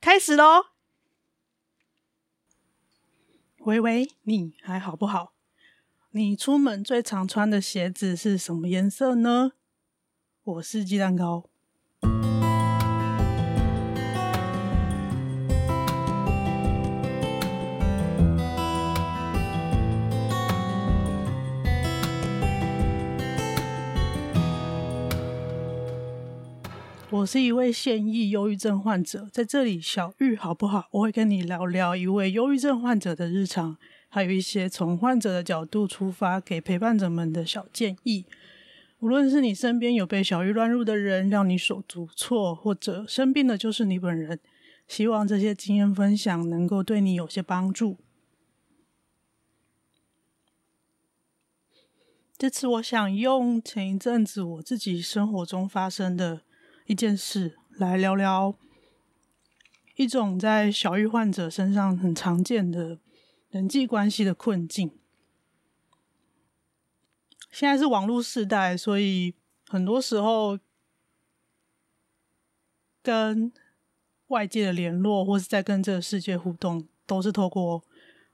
开始喽！喂喂，你还好不好？你出门最常穿的鞋子是什么颜色呢？我是鸡蛋糕。我是一位现役忧郁症患者，在这里小玉好不好？我会跟你聊聊一位忧郁症患者的日常，还有一些从患者的角度出发给陪伴者们的小建议。无论是你身边有被小玉乱入的人，让你手足无措，或者生病的就是你本人，希望这些经验分享能够对你有些帮助。这次我想用前一阵子我自己生活中发生的。一件事来聊聊一种在小郁患者身上很常见的人际关系的困境。现在是网络时代，所以很多时候跟外界的联络，或是在跟这个世界互动，都是透过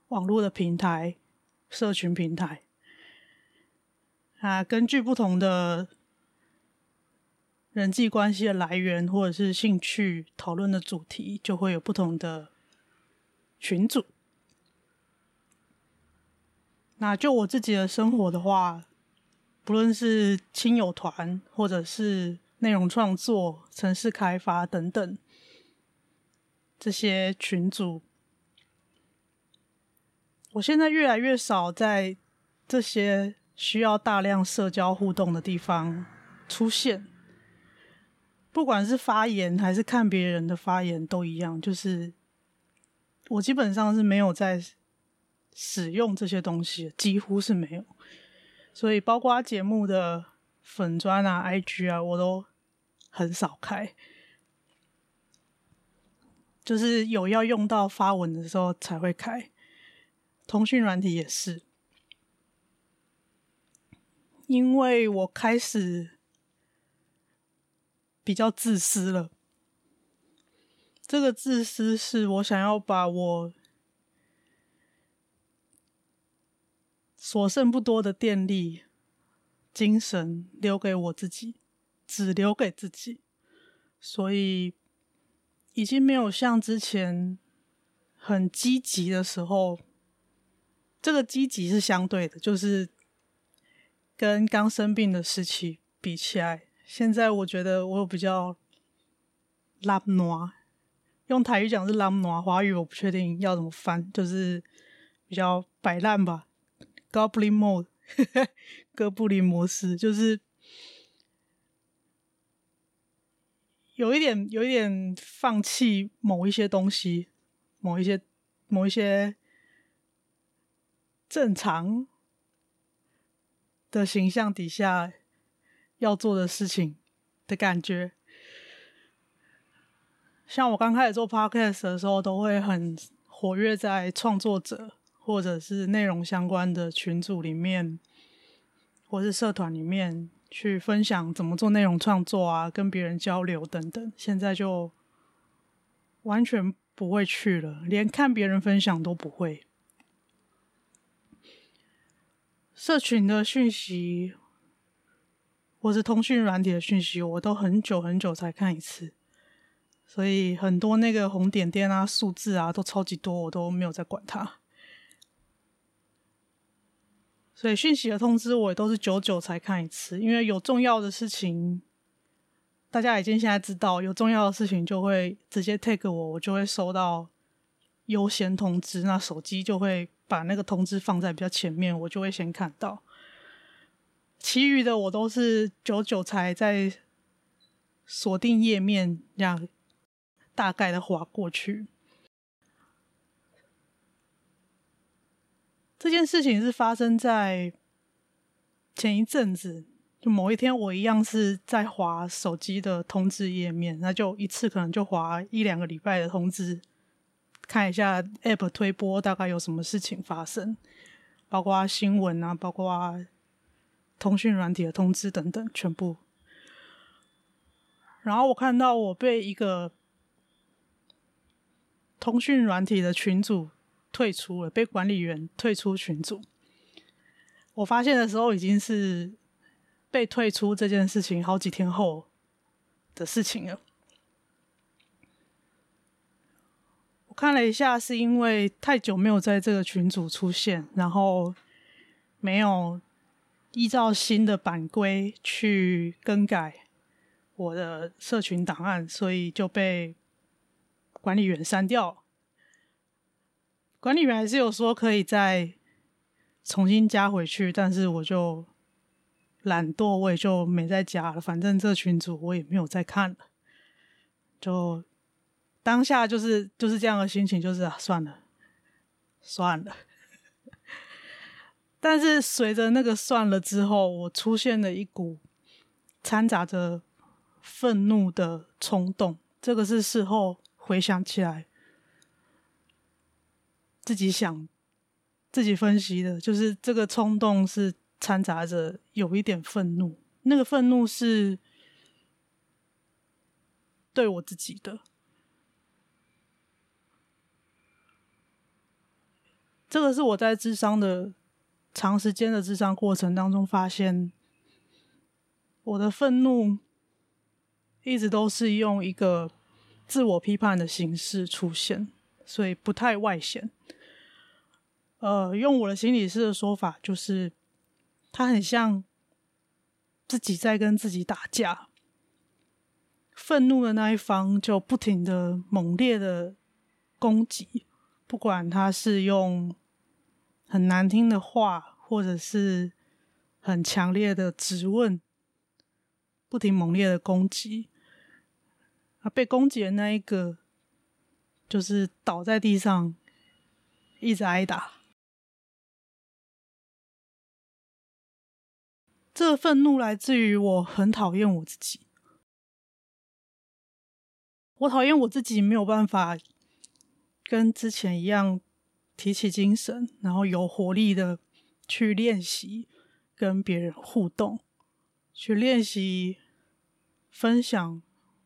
网络的平台、社群平台啊，根据不同的。人际关系的来源，或者是兴趣讨论的主题，就会有不同的群组。那就我自己的生活的话，不论是亲友团，或者是内容创作、城市开发等等这些群组，我现在越来越少在这些需要大量社交互动的地方出现。不管是发言还是看别人的发言都一样，就是我基本上是没有在使用这些东西，几乎是没有。所以包括节目的粉专啊、IG 啊，我都很少开，就是有要用到发文的时候才会开。通讯软体也是，因为我开始。比较自私了。这个自私是我想要把我所剩不多的电力、精神留给我自己，只留给自己。所以已经没有像之前很积极的时候。这个积极是相对的，就是跟刚生病的时期比起来。现在我觉得我比较懒惰，用台语讲是懒惰，华语我不确定要怎么翻，就是比较摆烂吧。Goblin mode，哥布林模式，就是有一点有一点放弃某一些东西，某一些某一些正常的形象底下。要做的事情的感觉，像我刚开始做 podcast 的时候，都会很活跃在创作者或者是内容相关的群组里面，或是社团里面去分享怎么做内容创作啊，跟别人交流等等。现在就完全不会去了，连看别人分享都不会。社群的讯息，或是通讯软体的讯息，我都很久很久才看一次，所以很多那个红点点啊、数字啊都超级多，我都没有在管它。所以讯息的通知我也都是久久才看一次，因为有重要的事情，大家已经现在知道，有重要的事情就会直接 tag 我，我就会收到优先通知，那手机就会。把那个通知放在比较前面，我就会先看到。其余的我都是久久才在锁定页面，这样大概的划过去。这件事情是发生在前一阵子，就某一天，我一样是在划手机的通知页面，那就一次可能就划一两个礼拜的通知。看一下 App 推播大概有什么事情发生，包括新闻啊，包括通讯软体的通知等等，全部。然后我看到我被一个通讯软体的群组退出了，被管理员退出群组。我发现的时候已经是被退出这件事情好几天后的事情了。我看了一下，是因为太久没有在这个群组出现，然后没有依照新的版规去更改我的社群档案，所以就被管理员删掉。管理员还是有说可以再重新加回去，但是我就懒惰，我也就没再加了。反正这群组我也没有再看了，就。当下就是就是这样的心情，就是，算了，算了。但是随着那个算了之后，我出现了一股掺杂着愤怒的冲动。这个是事后回想起来，自己想、自己分析的，就是这个冲动是掺杂着有一点愤怒。那个愤怒是对我自己的。这个是我在智商的长时间的智商过程当中发现，我的愤怒一直都是用一个自我批判的形式出现，所以不太外显。呃，用我的心理师的说法，就是他很像自己在跟自己打架，愤怒的那一方就不停的猛烈的攻击。不管他是用很难听的话，或者是很强烈的质问，不停猛烈的攻击，啊，被攻击的那一个就是倒在地上，一直挨打。这愤怒来自于我很讨厌我自己，我讨厌我自己没有办法。跟之前一样，提起精神，然后有活力的去练习跟别人互动，去练习分享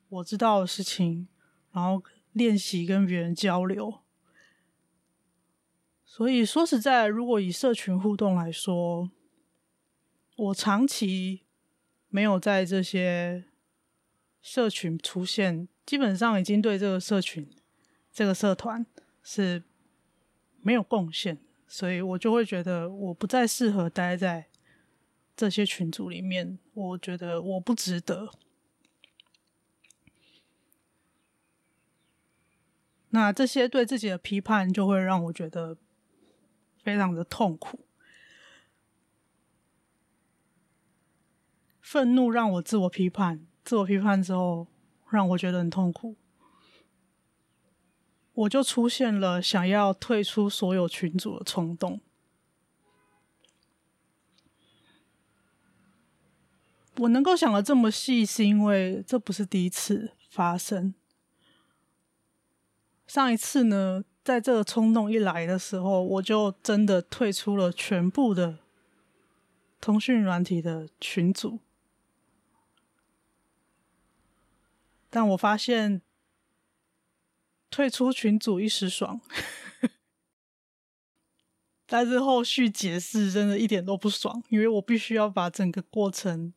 我知道的事情，然后练习跟别人交流。所以说实在，如果以社群互动来说，我长期没有在这些社群出现，基本上已经对这个社群。这个社团是没有贡献，所以我就会觉得我不再适合待在这些群组里面。我觉得我不值得。那这些对自己的批判，就会让我觉得非常的痛苦。愤怒让我自我批判，自我批判之后，让我觉得很痛苦。我就出现了想要退出所有群组的冲动。我能够想的这么细，是因为这不是第一次发生。上一次呢，在这个冲动一来的时候，我就真的退出了全部的通讯软体的群组。但我发现，退出群组一时爽，但是后续解释真的一点都不爽，因为我必须要把整个过程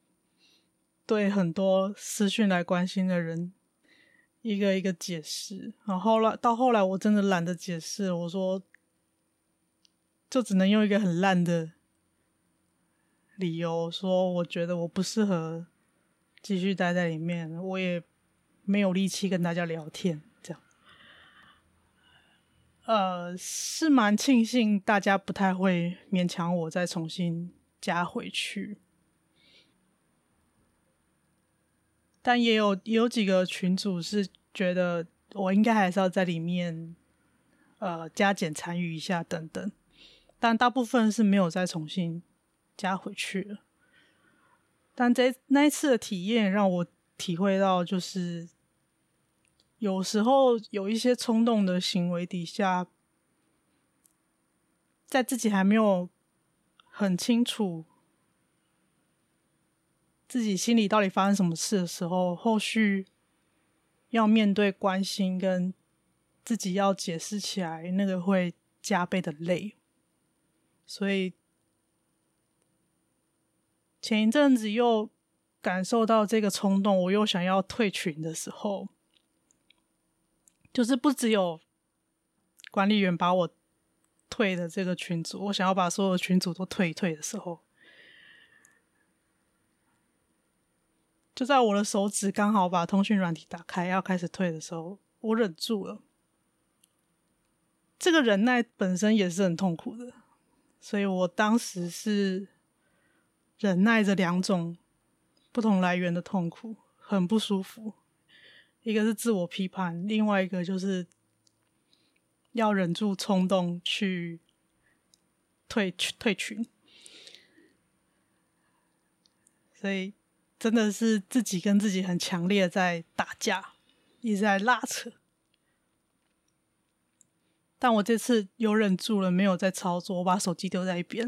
对很多私讯来关心的人一个一个解释。然后来到后来，我真的懒得解释，我说就只能用一个很烂的理由说，我觉得我不适合继续待在里面，我也。没有力气跟大家聊天，呃，是蛮庆幸大家不太会勉强我再重新加回去，但也有有几个群组是觉得我应该还是要在里面，呃，加减参与一下等等，但大部分是没有再重新加回去了。但这那一次的体验让我体会到，就是。有时候有一些冲动的行为底下，在自己还没有很清楚自己心里到底发生什么事的时候，后续要面对关心跟自己要解释起来，那个会加倍的累。所以前一阵子又感受到这个冲动，我又想要退群的时候。就是不只有管理员把我退的这个群组，我想要把所有群组都退一退的时候，就在我的手指刚好把通讯软体打开要开始退的时候，我忍住了。这个忍耐本身也是很痛苦的，所以我当时是忍耐着两种不同来源的痛苦，很不舒服。一个是自我批判，另外一个就是要忍住冲动去退退群，所以真的是自己跟自己很强烈在打架，一直在拉扯。但我这次有忍住了，没有再操作，我把手机丢在一边，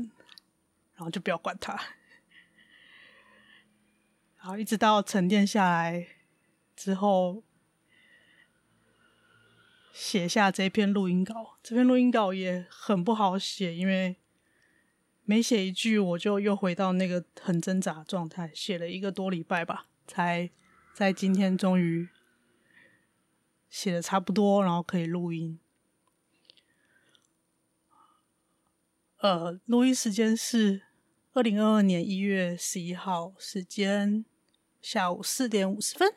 然后就不要管它。好，一直到沉淀下来之后。写下这篇录音稿，这篇录音稿也很不好写，因为每写一句，我就又回到那个很挣扎的状态。写了一个多礼拜吧，才在今天终于写的差不多，然后可以录音。呃，录音时间是二零二二年一月十一号，时间下午四点五十分。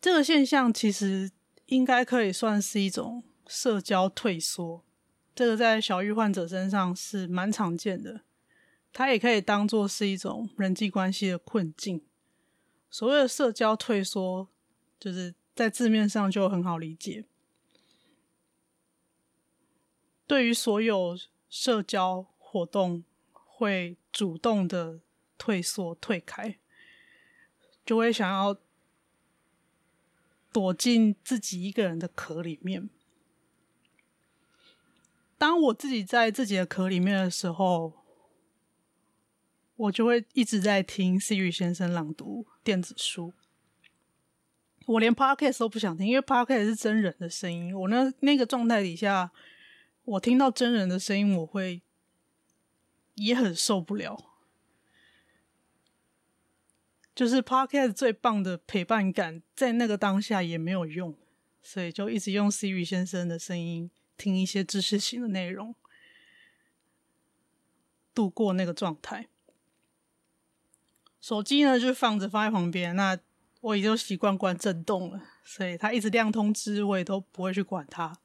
这个现象其实应该可以算是一种社交退缩，这个在小郁患者身上是蛮常见的。它也可以当做是一种人际关系的困境。所谓的社交退缩，就是在字面上就很好理解。对于所有社交活动，会主动的退缩、退开，就会想要。躲进自己一个人的壳里面。当我自己在自己的壳里面的时候，我就会一直在听 Siri 先生朗读电子书。我连 Podcast 都不想听，因为 Podcast 是真人的声音。我那那个状态底下，我听到真人的声音，我会也很受不了。就是 Podcast 最棒的陪伴感，在那个当下也没有用，所以就一直用 Siri 先生的声音听一些知识型的内容，度过那个状态。手机呢，就放着放在旁边，那我已经习惯关震动了，所以它一直亮通知，我也都不会去管它。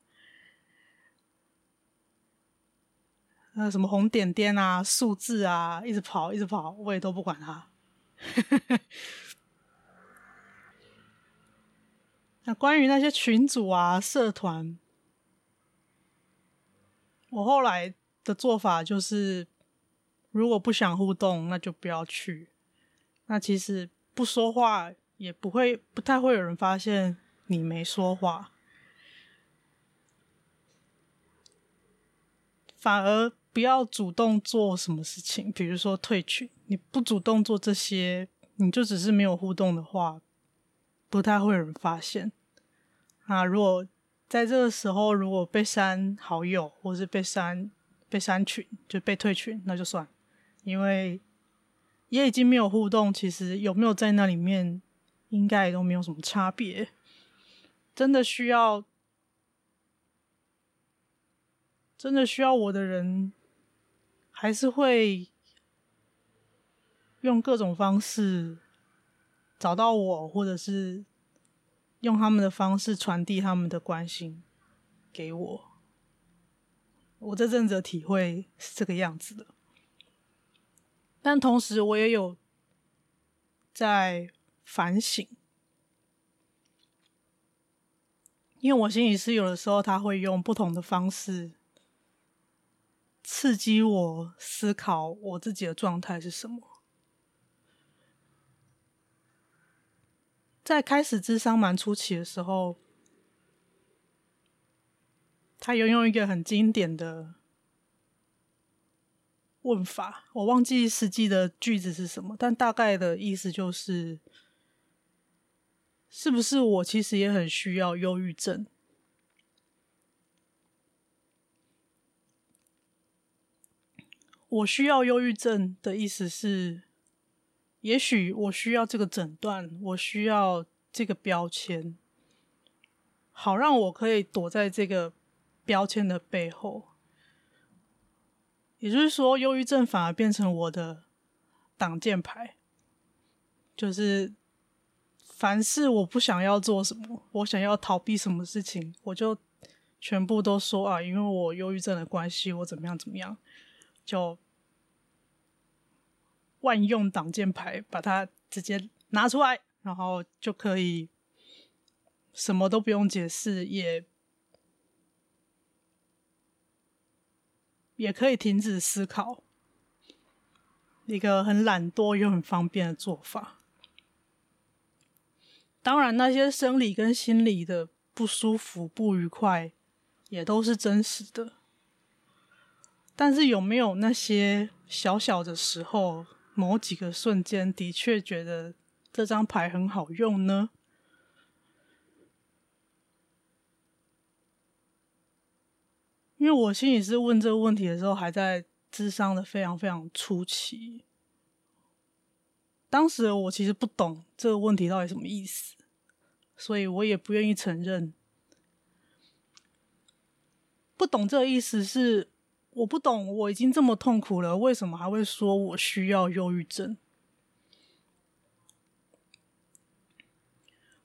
那什么红点点啊、数字啊，一直跑一直跑，我也都不管它。呵呵。那关于那些群组啊，社团。我后来的做法就是，如果不想互动，那就不要去。那其实不说话也不会，不太会有人发现你没说话。反而。不要主动做什么事情，比如说退群，你不主动做这些，你就只是没有互动的话，不太会有人发现。啊，如果在这个时候如果被删好友，或是被删被删群，就被退群，那就算，因为也已经没有互动，其实有没有在那里面，应该都没有什么差别。真的需要，真的需要我的人，还是会用各种方式找到我，或者是用他们的方式传递他们的关心给我。我这阵子的体会是这个样子的，但同时我也有在反省。因为我心理师有的时候他会用不同的方式刺激我思考我自己的状态是什么。在开始智商蛮初期的时候，他有用一个很经典的问法，我忘记实际的句子是什么，但大概的意思就是。是不是我其实也很需要忧郁症？我需要忧郁症的意思是，也许我需要这个诊断，我需要这个标签，好让我可以躲在这个标签的背后。也就是说，忧郁症反而变成我的挡箭牌，就是。凡是我不想要做什么，我想要逃避什么事情，我就全部都说啊，因为我忧郁症的关系，我怎么样怎么样，就万用挡箭牌，把它直接拿出来，然后就可以什么都不用解释，也也可以停止思考，一个很懒惰又很方便的做法。当然，那些生理跟心理的不舒服、不愉快，也都是真实的。但是，有没有那些小小的时候，某几个瞬间，的确觉得这张牌很好用呢？因为我心里是问这个问题的时候，还在智商的非常非常初期。当时我其实不懂这个问题到底什么意思，所以我也不愿意承认。不懂这个意思是我不懂，我已经这么痛苦了，为什么还会说我需要忧郁症？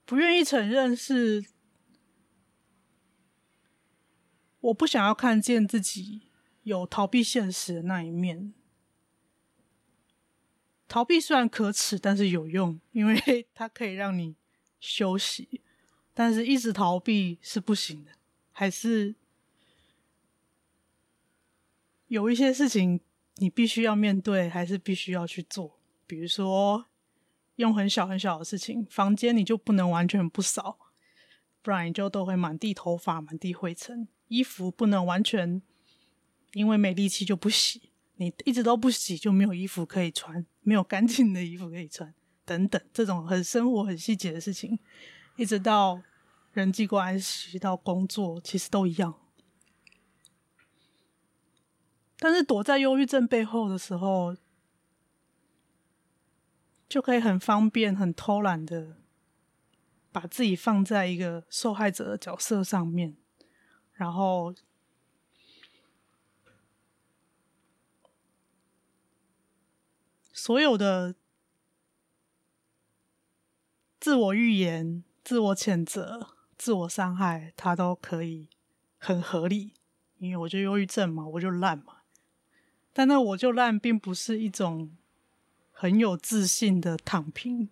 不愿意承认是我不想要看见自己有逃避现实的那一面。逃避虽然可耻，但是有用，因为 它可以让你休息。但是一直逃避是不行的，还是有一些事情你必须要面对，还是必须要去做。比如说，用很小很小的事情，房间你就不能完全不扫，不然你就都会满地头发、满地灰尘。衣服不能完全因为没力气就不洗。你一直都不洗，就没有衣服可以穿，没有干净的衣服可以穿，等等，这种很生活、很细节的事情，一直到人际关系到工作，其实都一样。但是躲在忧郁症背后的时候，就可以很方便、很偷懒的把自己放在一个受害者的角色上面，然后。所有的自我预言、自我谴责、自我伤害，它都可以很合理，因为我就忧郁症嘛，我就烂嘛。但那我就烂，并不是一种很有自信的躺平，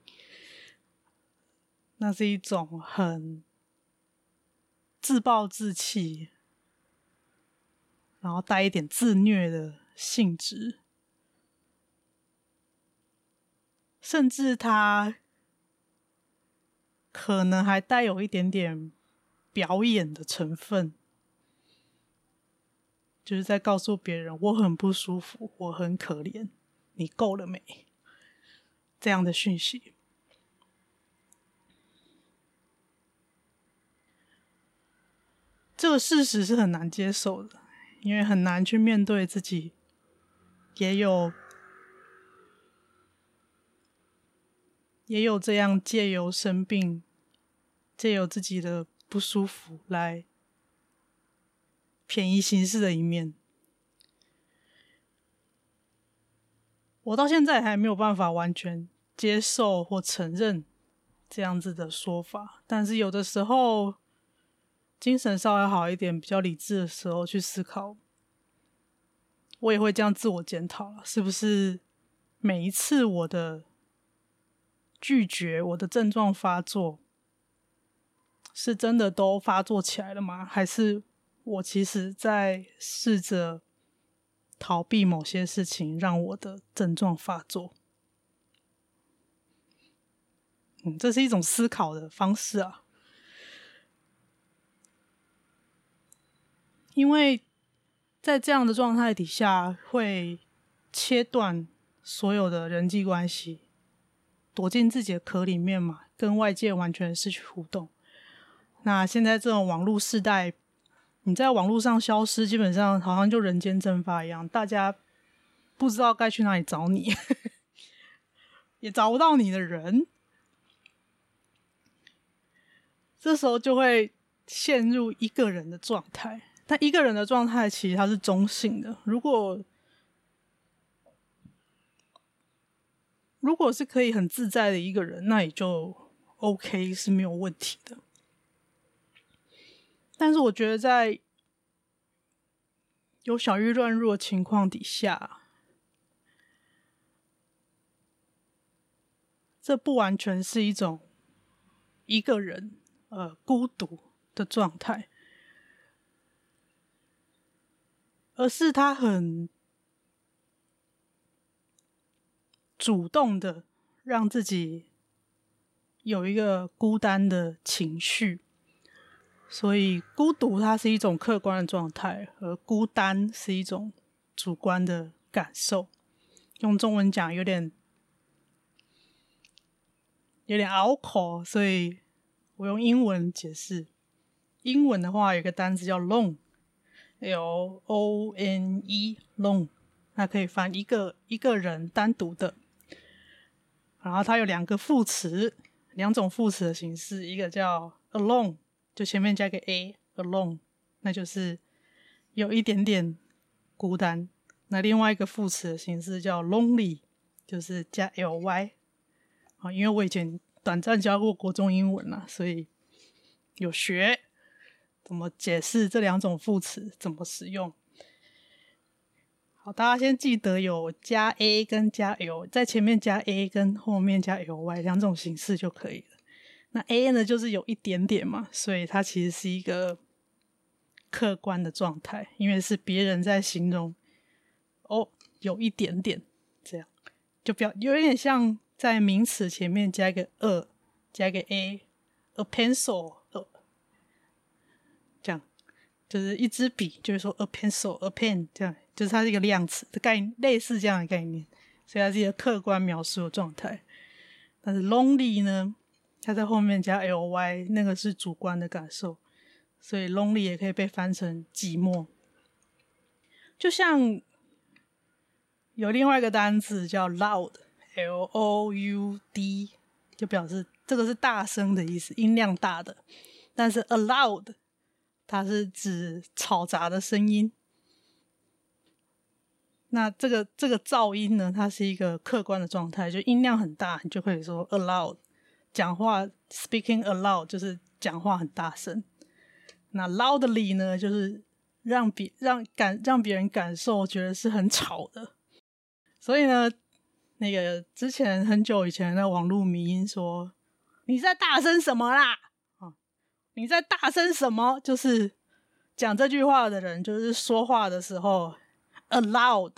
那是一种很自暴自弃，然后带一点自虐的性质。甚至他可能还带有一点点表演的成分，就是在告诉别人我很不舒服，我很可怜，你够了没？这样的讯息。这个事实是很难接受的，因为很难去面对自己，也有也有这样借由生病，借由自己的不舒服来便宜行事的一面。我到现在还没有办法完全接受或承认这样子的说法，但是有的时候。精神稍微好一点，比较理智的时候去思考，我也会这样自我检讨了，是不是每一次我的拒绝，我的症状发作，是真的都发作起来了吗？还是我其实在试着逃避某些事情，让我的症状发作？嗯，这是一种思考的方式啊。因为在这样的状态底下，会切断所有的人际关系，躲进自己的壳里面嘛，跟外界完全失去互动。那现在这种网络时代，你在网络上消失，基本上好像就人间蒸发一样，大家不知道该去哪里找你，也找不到你的人，这时候就会陷入一个人的状态。但一个人的状态其实它是中性的。如果如果是可以很自在的一个人，那也就 OK 是没有问题的。但是我觉得在有小郁乱入的情况底下，这不完全是一种一个人呃孤独的状态。而是他很主动的让自己有一个孤单的情绪，所以孤独它是一种客观的状态，而孤单是一种主观的感受。用中文讲有点有点拗口，所以我用英文解释。英文的话有个单词叫 “lone”。L O N E lone，它可以翻一个一个人单独的，然后它有两个副词，两种副词的形式，一个叫 alone，就前面加个 a，alone，那就是有一点点孤单。那另外一个副词的形式叫 lonely，就是加 l y。啊，因为我以前短暂教过国中英文啦，所以有学。怎么解释这两种副词？怎么使用？好，大家先记得有加 a 跟加 l，在前面加 a 跟后面加 ly 两种形式就可以了。那 a 呢，就是有一点点嘛，所以它其实是一个客观的状态，因为是别人在形容。哦，有一点点这样，就表有一点像在名词前面加一个 a，加一个 a，a pencil。这样就是一支笔，就是说 a pencil，a pen，这样就是它是一个量词的概念，类似这样的概念，所以它是一个客观描述的状态。但是 lonely 呢，它在后面加 ly，那个是主观的感受，所以 lonely 也可以被翻成寂寞。就像有另外一个单词叫 loud，l o u d，就表示这个是大声的意思，音量大的。但是 aloud。它是指嘈杂的声音。那这个这个噪音呢？它是一个客观的状态，就音量很大，你就可以说 aloud，讲话 speaking aloud 就是讲话很大声。那 loudly 呢，就是让别让感让别人感受觉得是很吵的。所以呢，那个之前很久以前的网络迷音说：“你在大声什么啦？”你在大声什么？就是讲这句话的人，就是说话的时候 aloud，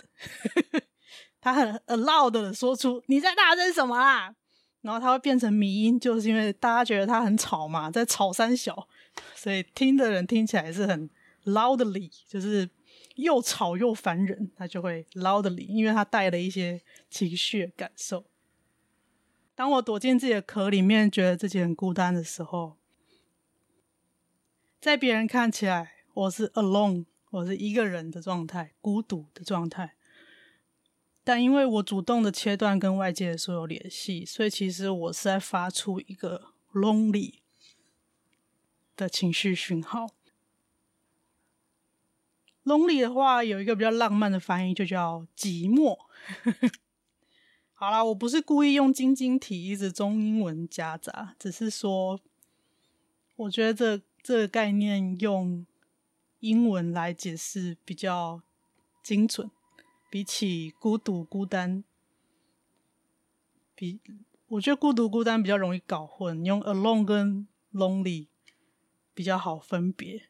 他很 aloud 的说出你在大声什么啦，然后它会变成迷音，就是因为大家觉得它很吵嘛，在吵三小，所以听的人听起来是很 loudly，就是又吵又烦人，他就会 loudly，因为他带了一些情绪感受。当我躲进自己的壳里面，觉得自己很孤单的时候，在别人看起来，我是 alone，我是一个人的状态，孤独的状态。但因为我主动的切断跟外界的所有联系，所以其实我是在发出一个 lonely 的情绪讯号。lonely 的话，有一个比较浪漫的翻译，就叫寂寞。好啦，我不是故意用晶晶体一直中英文夹杂，只是说，我觉得这这个概念用英文来解释比较精准，比起孤独孤单，比我觉得孤独孤单比较容易搞混，用 alone 跟 lonely 比较好分别。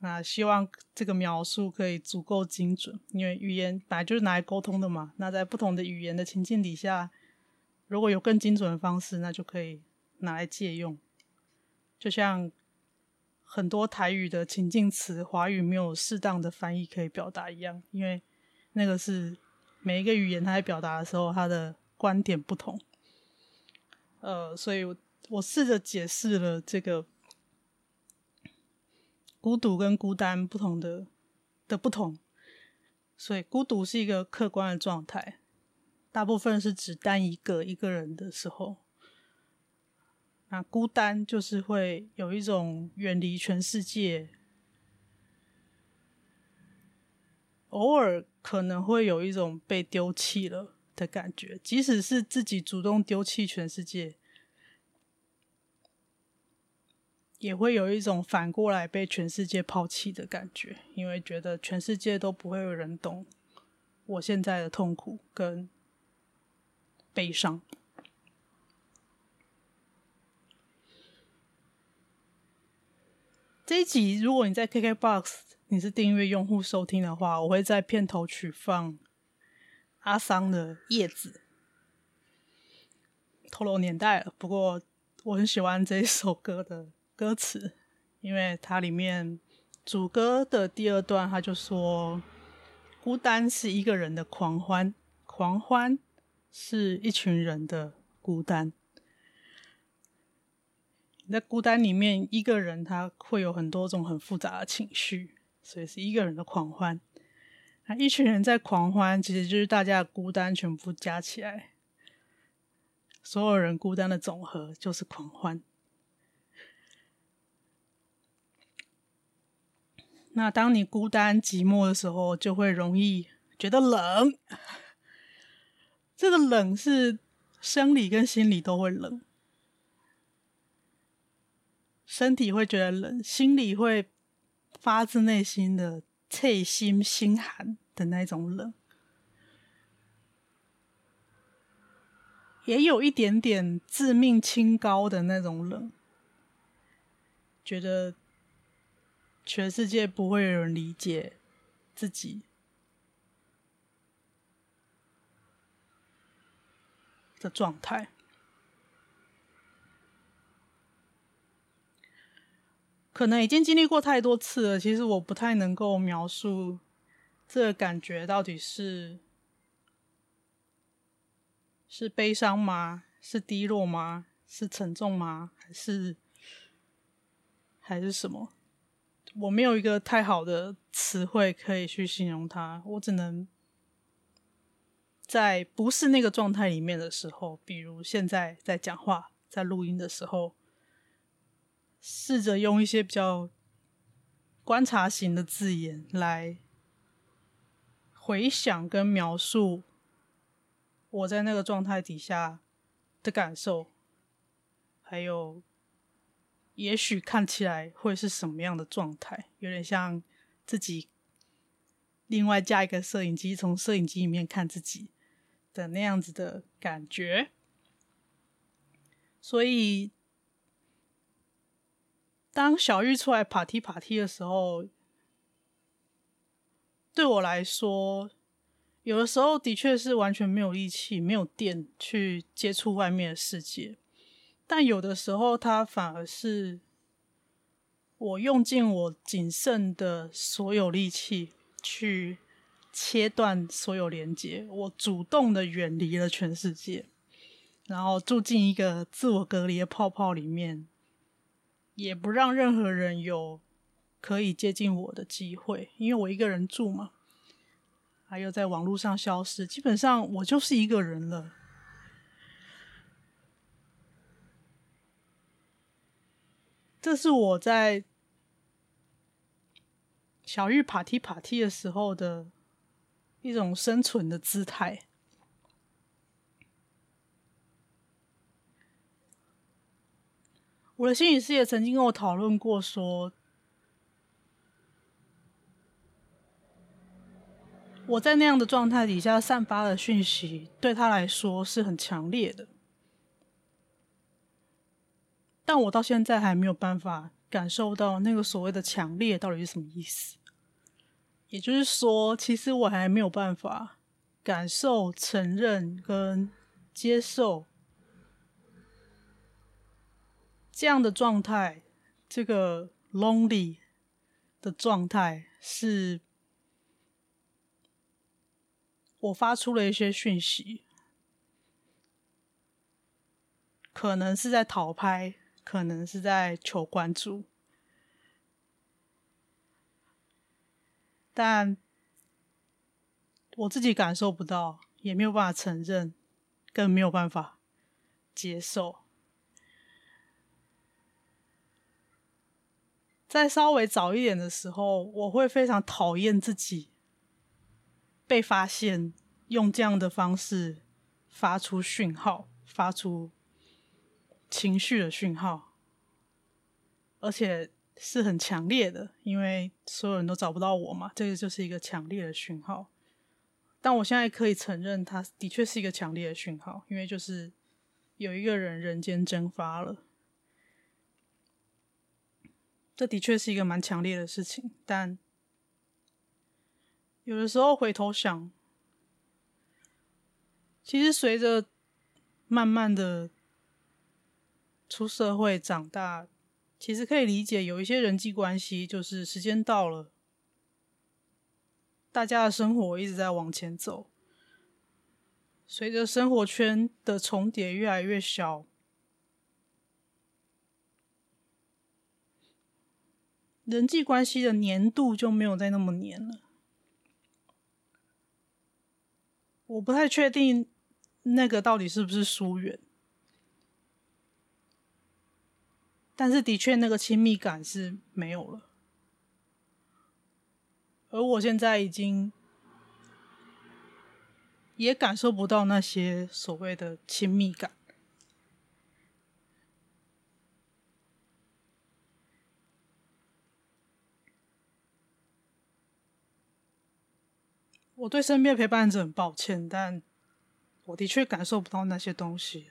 那希望这个描述可以足够精准，因为语言本来就是拿来沟通的嘛。那在不同的语言的情境底下，如果有更精准的方式，那就可以拿来借用。就像很多台语的情境词，华语没有适当的翻译可以表达一样，因为那个是每一个语言它在表达的时候，它的观点不同。呃，所以我我试着解释了这个。孤独跟孤单不同的的不同，所以孤独是一个客观的状态，大部分是指单一个一个人的时候。那孤单就是会有一种远离全世界，偶尔可能会有一种被丢弃了的感觉，即使是自己主动丢弃全世界。也会有一种反过来被全世界抛弃的感觉，因为觉得全世界都不会有人懂我现在的痛苦跟悲伤。这一集，如果你在 KKBOX 你是订阅用户收听的话，我会在片头曲放阿桑的《叶子》，透露年代了。不过我很喜欢这一首歌的。歌词，因为它里面主歌的第二段，他就说：“孤单是一个人的狂欢，狂欢是一群人的孤单。”在孤单里面，一个人他会有很多种很复杂的情绪，所以是一个人的狂欢。那一群人在狂欢，其实就是大家的孤单全部加起来，所有人孤单的总和就是狂欢。那当你孤单寂寞的时候，就会容易觉得冷。这个冷是生理跟心理都会冷，身体会觉得冷，心里会发自内心的脆心心寒的那种冷，也有一点点致命清高的那种冷，觉得。全世界不会有人理解自己的状态，可能已经经历过太多次了。其实我不太能够描述这个感觉到底是是悲伤吗？是低落吗？是沉重吗？还是还是什么？我没有一个太好的词汇可以去形容它，我只能在不是那个状态里面的时候，比如现在在讲话、在录音的时候，试着用一些比较观察型的字眼来回想跟描述我在那个状态底下的感受，还有。也许看起来会是什么样的状态？有点像自己另外加一个摄影机，从摄影机里面看自己的那样子的感觉。所以，当小玉出来爬梯爬梯的时候，对我来说，有的时候的确是完全没有力气、没有电去接触外面的世界。但有的时候，它反而是我用尽我仅剩的所有力气去切断所有连接，我主动的远离了全世界，然后住进一个自我隔离的泡泡里面，也不让任何人有可以接近我的机会，因为我一个人住嘛，还有在网络上消失，基本上我就是一个人了。这是我在小玉爬梯爬梯的时候的一种生存的姿态。我的心理师也曾经跟我讨论过，说我在那样的状态底下散发的讯息，对他来说是很强烈的。但我到现在还没有办法感受到那个所谓的强烈到底是什么意思。也就是说，其实我还没有办法感受、承认跟接受这样的状态。这个 lonely 的状态是我发出了一些讯息，可能是在讨拍。可能是在求关注，但我自己感受不到，也没有办法承认，更没有办法接受。在稍微早一点的时候，我会非常讨厌自己被发现用这样的方式发出讯号，发出。情绪的讯号，而且是很强烈的，因为所有人都找不到我嘛，这个就是一个强烈的讯号。但我现在可以承认，它的确是一个强烈的讯号，因为就是有一个人人间蒸发了，这的确是一个蛮强烈的事情。但有的时候回头想，其实随着慢慢的。出社会长大，其实可以理解，有一些人际关系就是时间到了，大家的生活一直在往前走，随着生活圈的重叠越来越小，人际关系的粘度就没有再那么粘了。我不太确定那个到底是不是疏远。但是，的确，那个亲密感是没有了。而我现在已经也感受不到那些所谓的亲密感。我对身边陪伴者很抱歉，但我的确感受不到那些东西。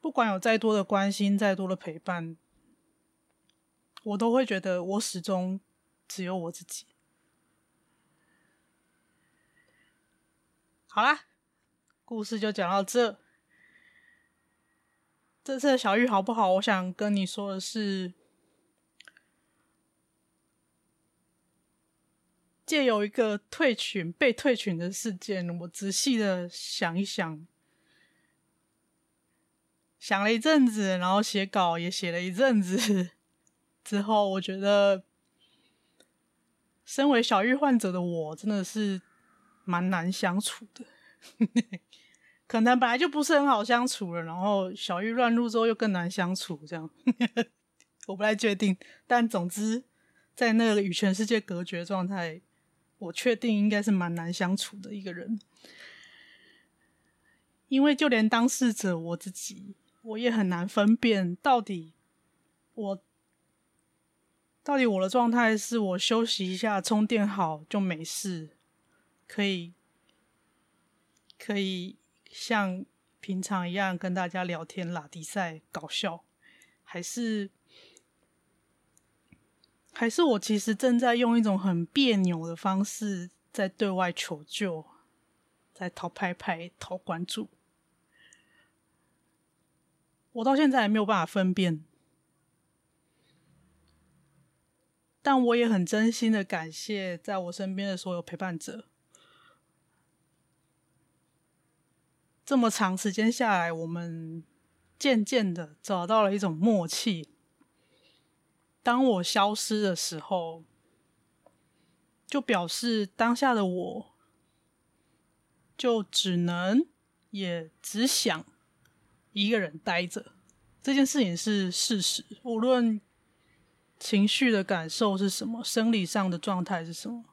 不管有再多的关心，再多的陪伴，我都会觉得我始终只有我自己。好啦，故事就讲到这。这次的小玉好不好？我想跟你说的是，借由一个退群、被退群的事件，我仔细的想一想。想了一阵子，然后写稿也写了一阵子之后，我觉得，身为小玉患者的我，真的是蛮难相处的。可能本来就不是很好相处了，然后小玉乱入之后又更难相处，这样 我不太确定。但总之，在那个与全世界隔绝状态，我确定应该是蛮难相处的一个人，因为就连当事者我自己。我也很难分辨到底我到底我的状态是我休息一下充电好就没事，可以可以像平常一样跟大家聊天拉迪赛搞笑，还是还是我其实正在用一种很别扭的方式在对外求救，在讨拍拍讨关注。我到现在还没有办法分辨。但我也很真心的感谢在我身边的所有陪伴者。这么长时间下来，我们渐渐的找到了一种默契。当我消失的时候，就表示当下的我，就只能也只想一个人待着。这件事情是事实，无论情绪的感受是什么，生理上的状态是什么。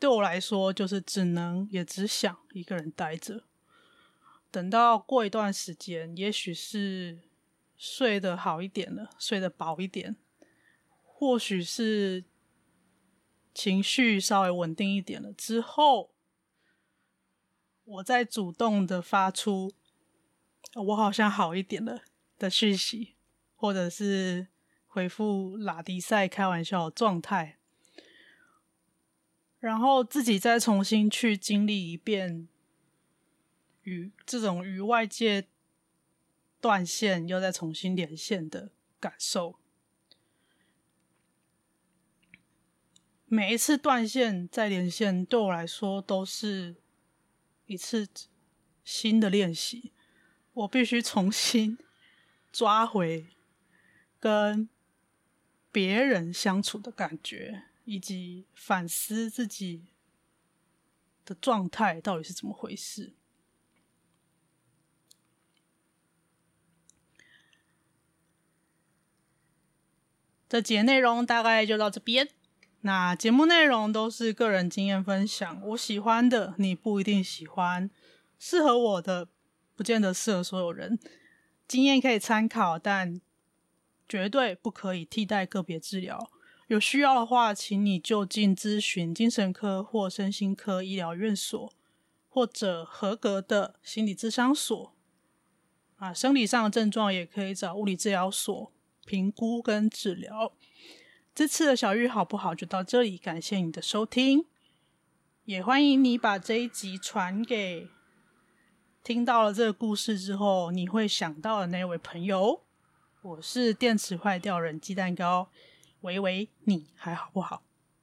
对我来说，就是只能也只想一个人待着。等到过一段时间，也许是睡得好一点了，睡得饱一点，或许是情绪稍微稳定一点了之后，我再主动的发出“我好像好一点了”的讯息，或者是回复拉迪赛开玩笑的状态。然后自己再重新去经历一遍与这种与外界断线又再重新连线的感受。每一次断线再连线，对我来说都是一次新的练习。我必须重新抓回跟别人相处的感觉。以及反思自己的状态到底是怎么回事。这节内容大概就到这边。那节目内容都是个人经验分享，我喜欢的你不一定喜欢，适合我的不见得适合所有人。经验可以参考，但绝对不可以替代个别治疗。有需要的话，请你就近咨询精神科或身心科医疗院所，或者合格的心理咨商所。啊，生理上的症状也可以找物理治疗所评估跟治疗。这次的小玉好不好？就到这里，感谢你的收听，也欢迎你把这一集传给听到了这个故事之后你会想到的那位朋友。我是电池坏掉人鸡蛋糕。喂喂，你还好不好？